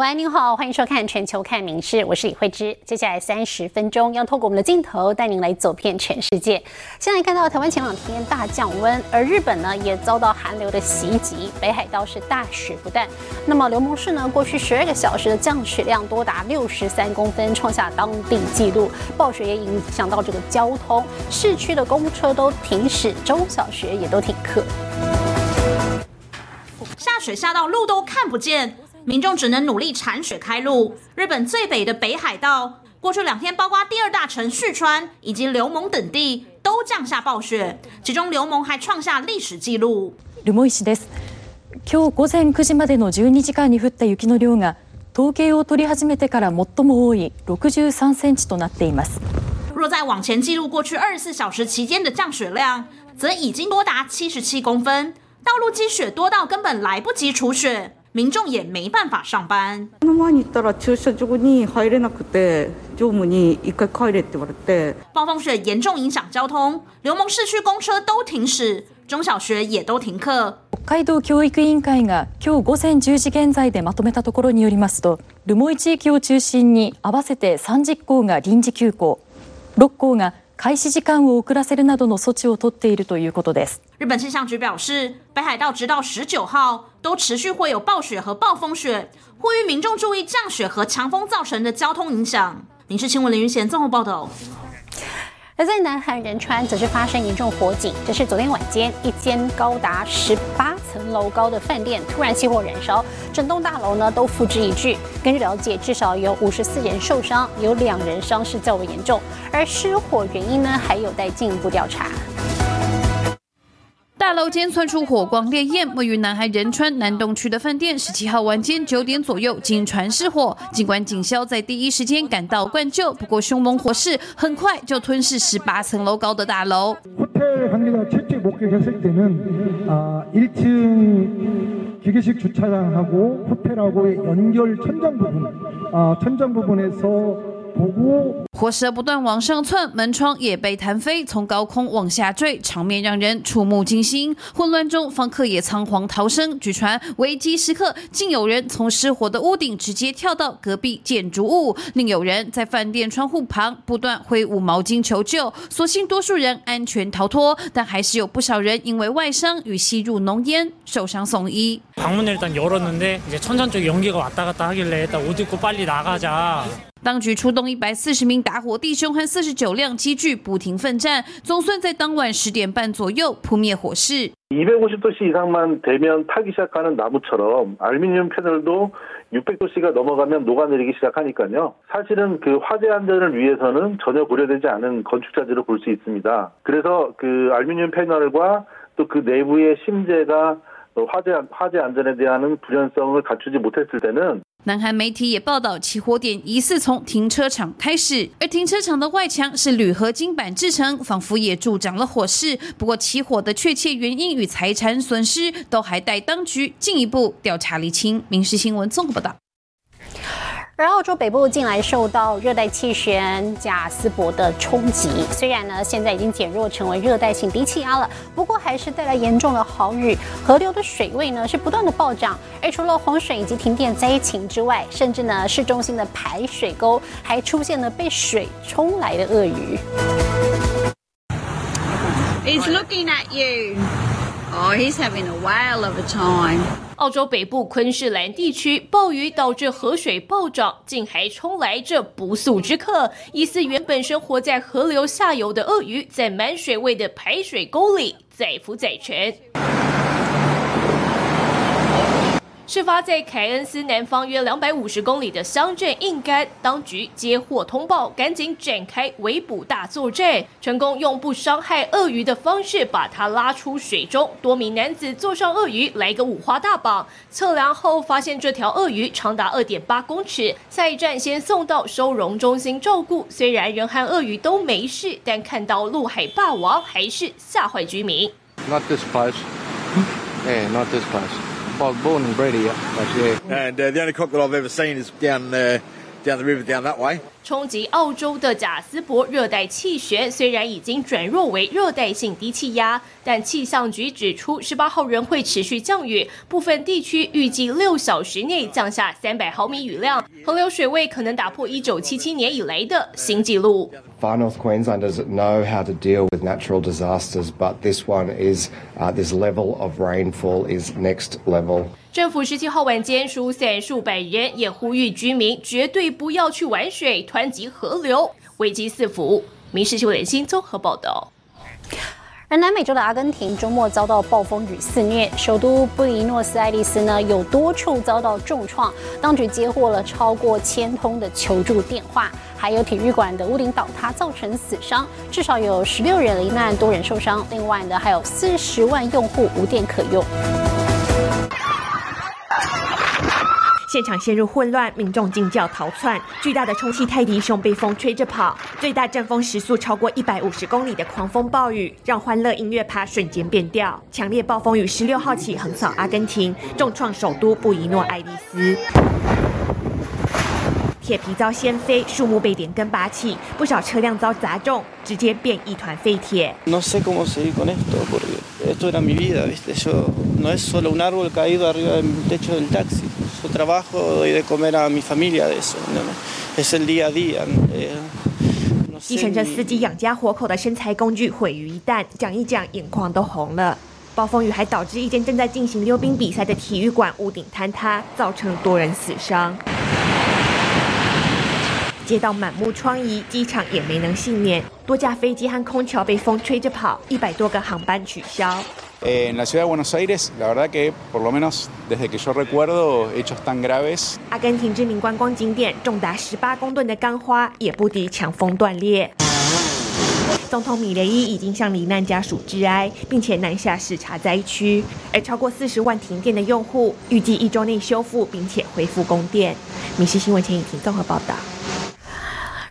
喂，您好，欢迎收看《全球看名事》，我是李慧芝。接下来三十分钟要透过我们的镜头带您来走遍全世界。现在看到台湾前两天大降温，而日本呢也遭到寒流的袭击，北海道是大雪不断。那么流蒙市呢，过去十二个小时的降雪量多达六十三公分，创下当地纪录。暴雪也影响到这个交通，市区的公车都停驶，中小学也都停课。下雪下到路都看不见。民众只能努力铲雪开路。日本最北的北海道，过去两天，包括第二大城旭川以及流蒙等地都降下暴雪，其中流蒙还创下历史纪录。留萌市です。今日午前9時までの12時間に降った雪の量が統計を取り始めてから最も多い63センチとなっています。若再往前记录过去二十四小时期间的降雪量，则已经多达七十七公分，道路积雪多到根本来不及除雪。 民众也没办法上班。の前に行ったら駐車場に入れなくて、乗務に一回帰れって言われて。暴风雪严重影响交通，流蒙市区公车都停驶，中小学也都停课。北海道教育委員会が今日午前10時現在でまとめたところによりますと、留萌地域を中心に合わせて30校が臨時休校、6校が开始時間を遅らせるなどの措置を取っているということです。日本气象局表示，北海道直到十九号都持续会有暴雪和暴风雪，呼吁民众注意降雪和强风造成的交通影响。民事新闻林云贤综合报道。而在南韩仁川，则是发生严重火警。这是昨天晚间，一间高达十八 层楼高的饭店突然起火燃烧，整栋大楼呢都付之一炬。根据了解，至少有五十四人受伤，有两人伤势较为严重。而失火原因呢，还有待进一步调查。大楼间窜出火光烈焰，位于南海仁川南东区的饭店，十七号晚间九点左右经传失火。尽管警消在第一时间赶到灌救，不过凶猛火势很快就吞噬十八层楼高的大楼。 호텔 관계자실제목격했을 때는아일층기계식 주차장하고 호텔하고의 연결 천장 부분 아 천장 부분에서 火舌不断往上窜，门窗也被弹飞，从高空往下坠，场面让人触目惊心。混乱中，房客也仓皇逃生。据传危机时刻，竟有人从失火的屋顶直接跳到隔壁建筑物，另有人在饭店窗户旁不断挥舞毛巾求救。所幸多数人安全逃脱，但还是有不少人因为外伤与吸入浓烟受伤送医。방문을일단열었는데이제천장쪽연기가왔다갔다하길래일단옷입고빨리나가자 当局出动一百四十名打火弟兄和四十九辆机具，不停奋战，总算在当晚十点半左右扑灭火势。이백오십도씨이상만되면타기시작하는나무처럼알루미늄패널도600도씨가넘어가면녹아내리기시작하니까요사실은그화재안전을위해서는전혀고려되지않은건축자재로볼수있습니다 그래서그알루미늄패널과또그내부의심재가 화재화재안전에대한불연성을갖추지못했을때는 南韩媒体也报道，起火点疑似从停车场开始，而停车场的外墙是铝合金板制成，仿佛也助长了火势。不过，起火的确切原因与财产损失都还待当局进一步调查厘清。民事新闻综合报道。而澳洲北部近来受到热带气旋贾斯伯的冲击，虽然呢现在已经减弱成为热带性低气压了，不过还是带来严重的豪雨，河流的水位呢是不断的暴涨。而除了洪水以及停电灾情之外，甚至呢市中心的排水沟还出现了被水冲来的鳄鱼。He's looking at you. Oh, he's having a whale of a time. 澳洲北部昆士兰地区暴雨导致河水暴涨，竟还冲来这不速之客。疑似原本生活在河流下游的鳄鱼，在满水位的排水沟里载浮载沉。事发在凯恩斯南方约两百五十公里的乡镇印干，当局接获通报，赶紧展开围捕大作战，成功用不伤害鳄鱼的方式把它拉出水中。多名男子坐上鳄鱼，来个五花大绑。测量后发现这条鳄鱼长达二点八公尺。下一站先送到收容中心照顾。虽然人和鳄鱼都没事，但看到陆海霸王还是吓坏居民。Not this place, eh? not this place. I was born and bred here, actually. And uh, the only cock that I've ever seen is down uh, down the river down that way. 冲击澳洲的贾斯伯热带气旋虽然已经转弱为热带性低气压，但气象局指出，十八号仍会持续降雨，部分地区预计六小时内降下三百毫米雨量，河流水位可能打破一九七七年以来的新纪录。Far North Queenslanders know how to deal with natural disasters, but this one is uh, this level of rainfall is next level. 政府十七号晚间疏散数百人，也呼吁居民绝对不要去玩水、湍急河流，危机四伏。民事新闻联新综合报道。而南美洲的阿根廷周末遭到暴风雨肆虐，首都布宜诺斯艾利斯呢有多处遭到重创，当局接获了超过千通的求助电话，还有体育馆的屋顶倒塌造成死伤，至少有十六人罹难，多人受伤。另外呢，还有四十万用户无电可用。现场陷入混乱，民众惊叫逃窜。巨大的充气泰迪熊被风吹着跑，最大阵风时速超过一百五十公里的狂风暴雨，让欢乐音乐趴瞬间变调。强烈暴风雨十六号起横扫阿根廷，重创首都布宜诺艾利斯。铁皮遭掀飞，树木被连根拔起，不少车辆遭砸中，直接变一团废铁。No sé cómo seguir con esto, porque esto era mi vida, ¿viste? Yo no es solo un árbol caído arriba del techo del taxi. Yo trabajo, doy de comer a mi familia de eso. Es el día a día. 继承着司机养家活口的身材工具毁于一旦，讲一讲眼眶都红了。暴风雨还导致一间正在进行溜冰比赛的体育馆屋顶坍塌，造成多人死伤。街道满目疮痍，机场也没能幸免，多架飞机和空桥被风吹着跑，一百多个航班取消。En la ciudad de Buenos Aires, la verdad que por lo menos desde que yo recuerdo hechos tan graves。阿根廷知名观光景点重达十八公吨的钢花也不敌强风断裂。总统米雷伊已经向罹难家属致哀，并且南下视察灾区。而超过四十万停电的用户，预计一周内修复并且恢复供电。米西新闻前引婷综合报道。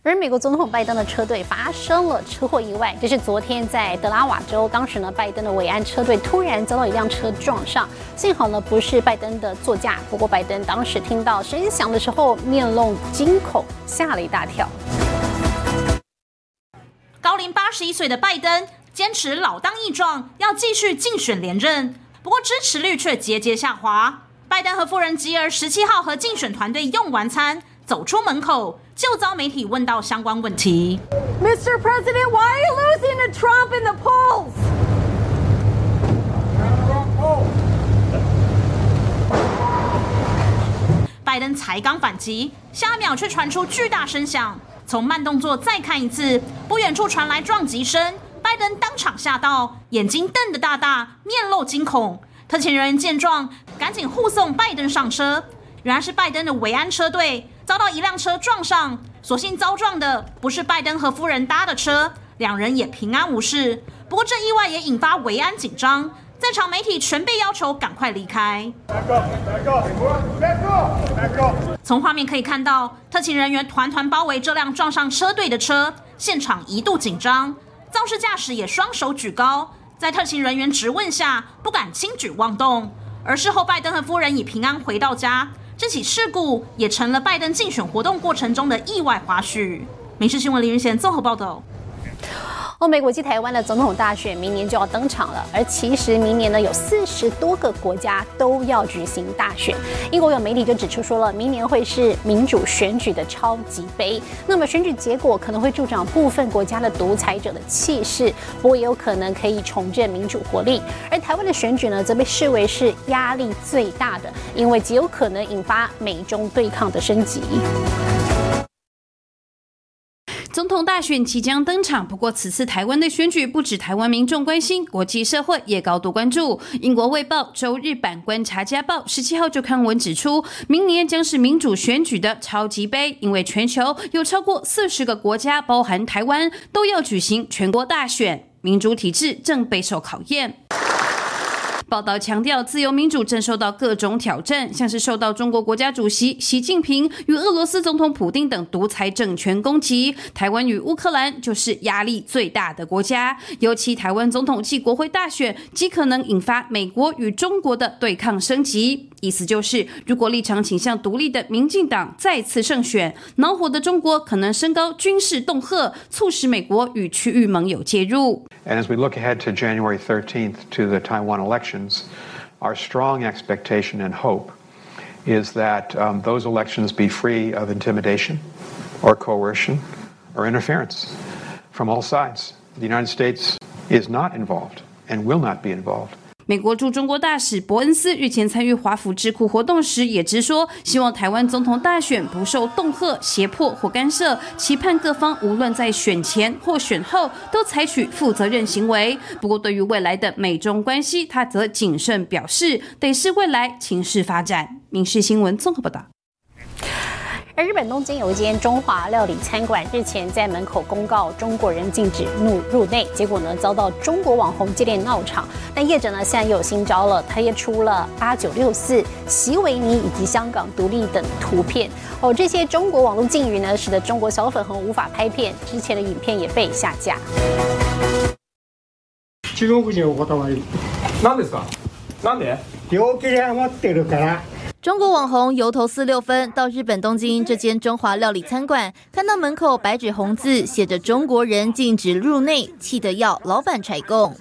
而美国总统拜登的车队发生了车祸意外，这是昨天在德拉瓦州，当时呢，拜登的维安车队突然遭到一辆车撞上，幸好呢不是拜登的座驾，不过拜登当时听到声音响的时候，面露惊恐，吓了一大跳。高龄八十一岁的拜登坚持老当益壮，要继续竞选连任，不过支持率却节节下滑。拜登和夫人吉尔十七号和竞选团队用完餐，走出门口。就遭媒体问到相关问题。Mr. President, why are you losing to Trump in the polls? 拜登才刚反击，下一秒却传出巨大声响。从慢动作再看一次，不远处传来撞击声，拜登当场吓到，眼睛瞪得大大，面露惊恐。特勤人员见状，赶紧护送拜登上车。原来是拜登的维安车队。遭到一辆车撞上，所幸遭撞的不是拜登和夫人搭的车，两人也平安无事。不过这意外也引发维安紧张，在场媒体全被要求赶快离开。从画面可以看到，特勤人员团团包围这辆撞上车队的车，现场一度紧张，肇事驾驶也双手举高，在特勤人员质问下不敢轻举妄动。而事后，拜登和夫人已平安回到家。这起事故也成了拜登竞选活动过程中的意外花絮。民事新闻林云贤综合报道。欧美国际台湾的总统大选明年就要登场了，而其实明年呢有四十多个国家都要举行大选。英国有媒体就指出说了，明年会是民主选举的超级杯。那么选举结果可能会助长部分国家的独裁者的气势，不过也有可能可以重振民主活力。而台湾的选举呢，则被视为是压力最大的，因为极有可能引发美中对抗的升级。总统大选即将登场，不过此次台湾的选举不止台湾民众关心，国际社会也高度关注。英国《卫报》周日版《观察家报》十七号就刊文指出，明年将是民主选举的超级杯，因为全球有超过四十个国家，包含台湾，都要举行全国大选，民主体制正备受考验。报道强调，自由民主正受到各种挑战，像是受到中国国家主席习近平与俄罗斯总统普京等独裁政权攻击。台湾与乌克兰就是压力最大的国家，尤其台湾总统暨国会大选极可能引发美国与中国的对抗升级。意思就是如果立场倾向独立的民进党再次胜选，恼火的中国可能升高军事恫吓，促使美国与区域盟友介入。And as we look ahead to January 13th to the Taiwan elections, our strong expectation and hope is that um, those elections be free of intimidation or coercion or interference from all sides. The United States is not involved and will not be involved 美国驻中国大使伯恩斯日前参与华府智库活动时，也直说希望台湾总统大选不受恫吓、胁迫或干涉，期盼各方无论在选前或选后都采取负责任行为。不过，对于未来的美中关系，他则谨慎表示，得是未来情势发展。民事新闻综合报道。而日本东京有一间中华料理餐馆，日前在门口公告中国人禁止入入内，结果呢遭到中国网红接连闹场。但业者呢现在又有新招了，他也出了八九六四、席维尼以及香港独立等图片。哦，这些中国网络禁语呢，使得中国小粉红无法拍片，之前的影片也被下架。中国人お断り。何ですか？なんで？病気で余ってるから。 中国网红油头四六分到日本东京这间中华料理餐馆，看到门口白纸红字写着“中国人禁止入内”，气得要老板拆供。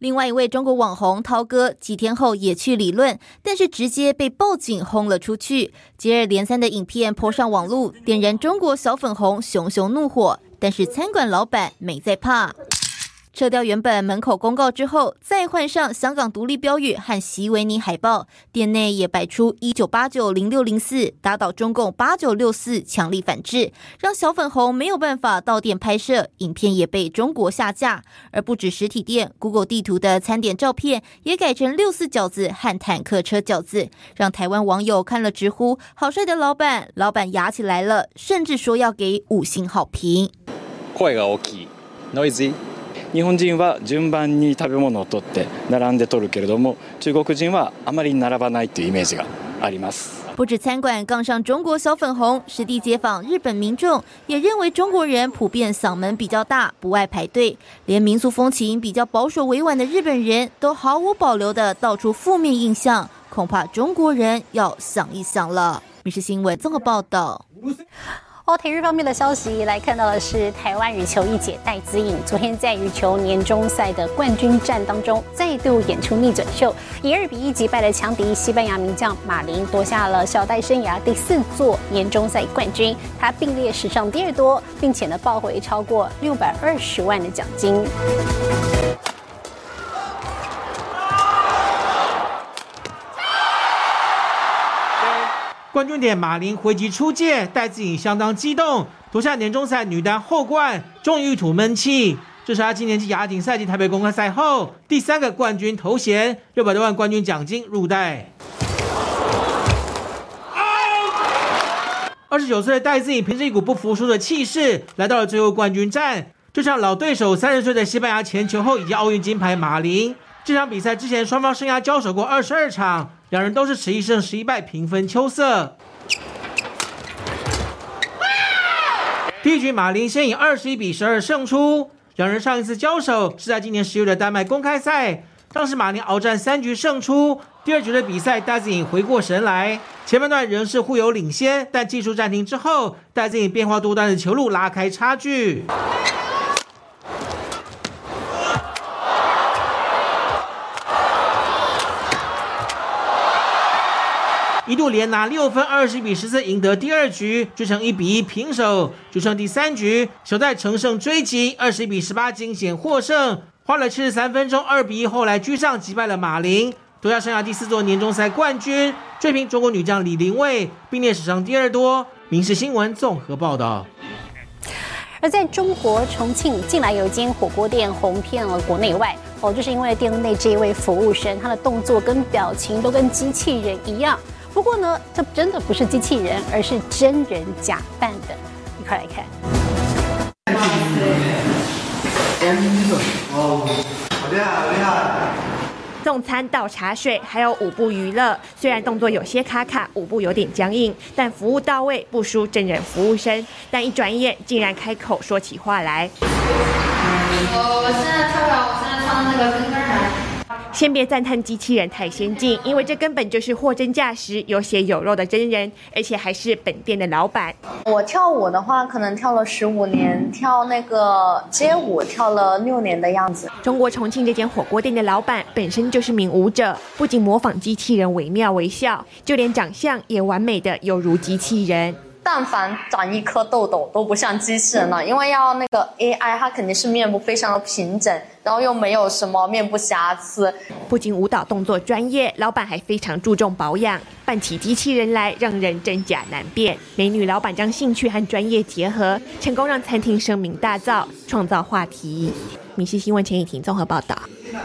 另外一位中国网红涛哥几天后也去理论，但是直接被报警轰了出去。接二连三的影片泼上网路，点燃中国小粉红熊熊怒火。但是餐馆老板没在怕。撤掉原本门口公告之后，再换上香港独立标语和席维尼海报，店内也摆出一九八九零六零四，打倒中共八九六四，强力反制，让小粉红没有办法到店拍摄，影片也被中国下架。而不止实体店，Google 地图的餐点照片也改成六四饺子和坦克车饺子，让台湾网友看了直呼好帅的老板，老板牙起来了，甚至说要给五星好评。声が大きい、noisy。 日本人は順番に食べ物を取って並んで取るけれども中国人はあまり並ばないというイメージがあります。不止餐馆杠上中国小粉红，实地街访日本民众也认为中国人普遍嗓门比较大，不爱排队，连民俗风情比较保守委婉的日本人都毫无保留的道出负面印象，恐怕中国人要想一想了。民事新闻综合报道。 体育方面的消息来看到的是，台湾羽球一姐戴资颖昨天在羽球年终赛的冠军战当中，再度演出逆转秀，以二比一击败了强敌西班牙名将马林，夺下了小戴生涯第四座年终赛冠军。她并列史上第二多，并且呢抱回超过六百二十万的奖金。冠军点，马林回击出界，戴资颖相当激动，夺下年终赛女单后冠，终于一吐闷气。这是他今年继亚锦赛及台北公开赛后第三个冠军头衔，六百多万冠军奖金入袋。二十九岁的戴资颖凭着一股不服输的气势，来到了最后冠军战，对上老对手三十岁的西班牙前球后以及奥运金牌马林。这场比赛之前，双方生涯交手过二十二场。两人都是十一胜十一败，平分秋色。第一局，马林先以二十一比十二胜出。两人上一次交手是在今年十月的丹麦公开赛，当时马林鏖战三局胜出。第二局的比赛，戴资颖回过神来，前半段仍是互有领先，但技术暂停之后，戴资颖变化多端的球路拉开差距。一度连拿六分，二十一比十四赢得第二局，追成一比一平手。就剩第三局，小戴乘胜追击，二十一比十八惊险获胜，花了七十三分钟，二比一后来居上，击败了马林，夺下生涯第四座年终赛冠军，追平中国女将李玲蔚，并列史上第二多。民事新闻综合报道。而在中国重庆，近来有一间火锅店红遍了国内外，哦，就是因为店内这一位服务生，他的动作跟表情都跟机器人一样。不过呢，这真的不是机器人，而是真人假扮的。一块来看。哦，好厉害，好厉害！送餐倒茶水，还有舞步娱乐。虽然动作有些卡卡，舞步有点僵硬，但服务到位，不输真人服务生。但一转眼，竟然开口说起话来。我我现在跳跳，我现在唱那个。先别赞叹机器人太先进，因为这根本就是货真价实、有血有肉的真人，而且还是本店的老板。我跳舞的话，可能跳了十五年，跳那个街舞跳了六年的样子。中国重庆这间火锅店的老板本身就是名舞者，不仅模仿机器人惟妙惟肖，就连长相也完美的犹如机器人。但凡长一颗痘痘都不像机器人了，因为要那个 AI，它肯定是面部非常的平整，然后又没有什么面部瑕疵。不仅舞蹈动作专业，老板还非常注重保养，扮起机器人来让人真假难辨。美女老板将兴趣和专业结合，成功让餐厅声名大噪，创造话题。米西新闻陈以婷综合报道。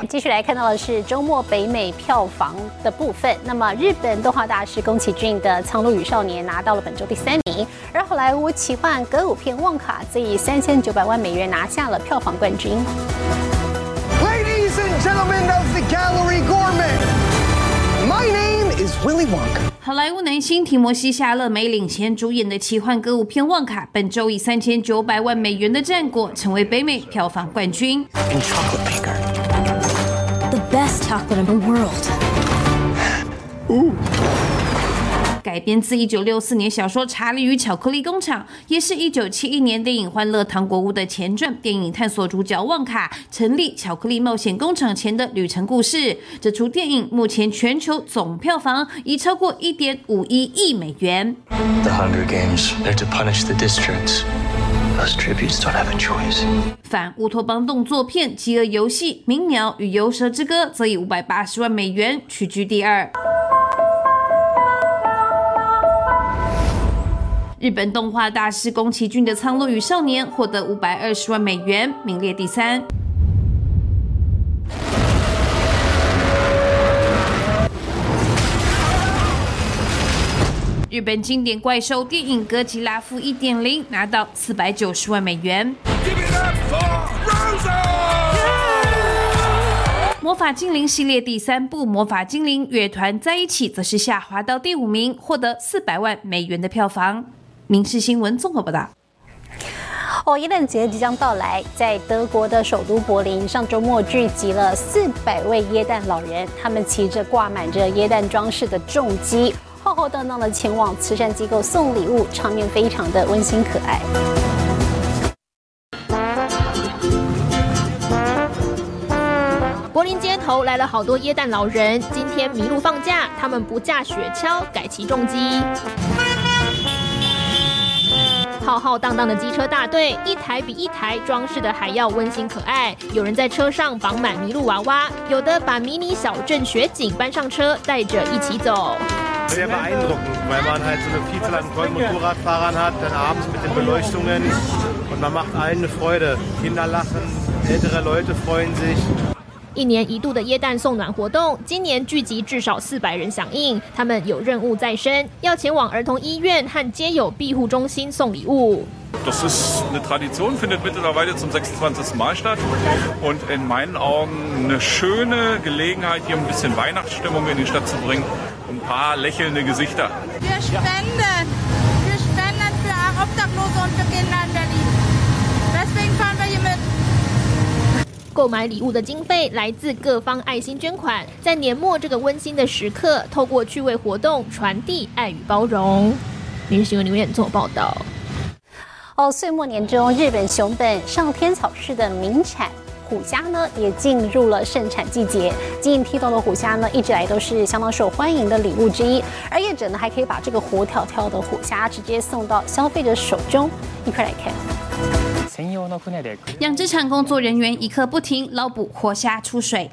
继续来看到的是周末北美票房的部分。那么，日本动画大师宫崎骏的《苍鹭与少年》拿到了本周第三名，而好莱坞奇幻歌舞片《旺卡》则以三千九百万美元拿下了票房冠军。Ladies and gentlemen of the Gallery Gourmet, my name is Willy Wonka. 好莱坞男星提摩西·夏勒梅领衔主演的奇幻歌舞片《旺卡》，本周以三千九百万美元的战果，成为北美票房冠军。In chocolate maker. The best chocolate in the world. Ooh. 改编自1964年小说《查理与巧克力工厂》，也是一九七一年电影《欢乐糖果屋》的前传。电影探索主角旺卡成立巧克力冒险工厂前的旅程故事。这出电影目前全球总票房已超过一点五一亿美元。The Hunger Games, they're to punish the districts. Those tributes don't have a choice. 反乌托邦动作片《饥饿游戏》《鸣鸟与游蛇之歌》则以五百八十万美元屈居第二。日本动画大师宫崎骏的《苍鹭与少年》获得五百二十万美元，名列第三。日本经典怪兽电影《哥吉拉负一点零》拿到四百九十万美元。魔法精灵系列第三部《魔法精灵乐团在一起》则是下滑到第五名，获得四百万美元的票房。民事新闻综合报道。哦，耶诞节即将到来，在德国的首都柏林，上周末聚集了四百位耶诞老人，他们骑着挂满着耶诞装饰的重机，浩浩荡荡的前往慈善机构送礼物，场面非常的温馨可爱。柏林街头来了好多耶诞老人，今天麋鹿放假，他们不驾雪橇，改骑重机。浩浩荡荡的机车大队一台比一台装饰的还要温馨可爱。有人在车上绑满麋鹿娃娃有的把迷你小镇雪景搬上车带着一起走。一年一度的耶诞送暖活动，今年聚集至少四百人响应。他们有任务在身，要前往儿童医院和街友庇护中心送礼物。Das ist eine Tradition, findet mittlerweile zum 26. Mal statt und in meinen Augen eine schöne Gelegenheit, hier ein bisschen Weihnachtsstimmung in die Stadt zu bringen und ein paar lächelnde Gesichter. Wir spenden. Wir spenden für Obdachlose und für Kinder in Berlin. Deswegen fahren wir hier mit. 购买礼物的经费来自各方爱心捐款，在年末这个温馨的时刻，透过趣味活动传递爱与包容。民事新闻留言做报道。哦，岁末年中，日本熊本上天草市的名产虎虾呢，也进入了盛产季节。晶莹剔透的虎虾呢，一直来都是相当受欢迎的礼物之一。而业者呢，还可以把这个活跳跳的虎虾直接送到消费者手中。一块来看。养殖场工作人员一刻不停捞捕活虾出水，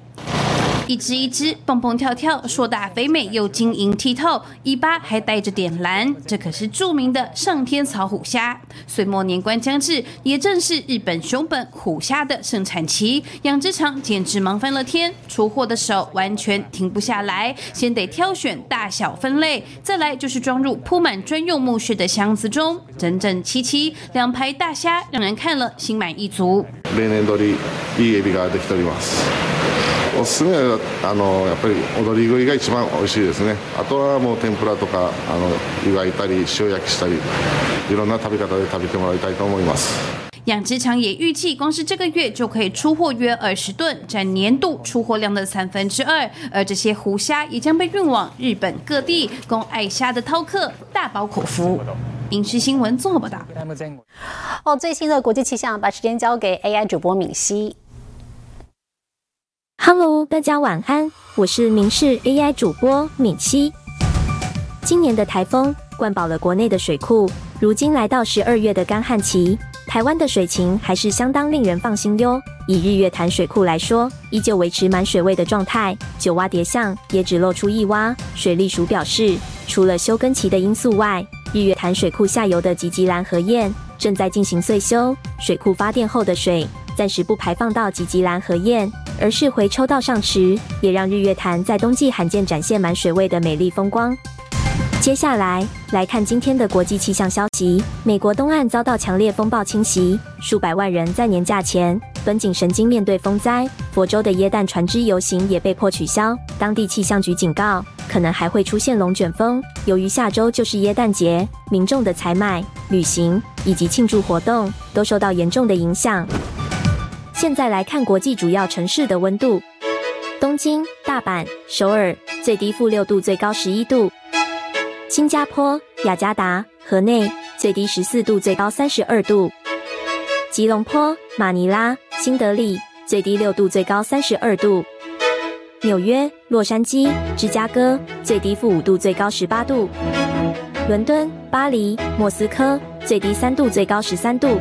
一只一只蹦蹦跳跳，硕大肥美又晶莹剔透，尾巴还带着点蓝，这可是著名的上天草虎虾。岁末年关将至，也正是日本熊本虎虾的盛产期，养殖场简直忙翻了天，出货的手完全停不下来，先得挑选大小分类，再来就是装入铺满专用木屑的箱子中，整整齐齐，两排大虾让人看了心满意足。例年通りいいエビができております おすすめはあのやっぱり踊り食いが一番美味しいですねあとはもう天ぷらとかあの湯がいたり塩焼きしたりいろんな食べ方で食べてもらいたいと思います养殖场也预计，光是这个月就可以出货约二十吨，占年度出货量的三分之二。而这些湖虾也将被运往日本各地，供爱虾的饕客大饱口福。影视新闻综合报道。哦，最新的国际气象，把时间交给 AI 主播敏熙。Hello，大家晚安，我是明视 AI 主播敏熙。今年的台风灌饱了国内的水库，如今来到十二月的干旱期，台湾的水情还是相当令人放心哟。以日月潭水库来说，依旧维持满水位的状态，九蛙叠象也只露出一蛙。水利署表示，除了休耕期的因素外，日月潭水库下游的吉吉兰河堰正在进行岁修，水库发电后的水暂时不排放到吉吉兰河堰，而是回抽到上池，也让日月潭在冬季罕见展现满水位的美丽风光。接下来来看今天的国际气象消息：美国东岸遭到强烈风暴侵袭，数百万人在年假前绷紧神经面对风灾。佛州的耶诞船只游行也被迫取消，当地气象局警告，可能还会出现龙卷风。由于下周就是耶诞节，民众的采买、旅行以及庆祝活动都受到严重的影响。现在来看国际主要城市的温度：东京、大阪、首尔，最低负六度，最高十一度。新加坡、雅加达、河内最低十四度，最高三十二度；吉隆坡、马尼拉、新德里最低六度，最高三十二度；纽约、洛杉矶、芝加哥最低负五度，最高十八度；伦敦、巴黎、莫斯科最低三度，最高十三度。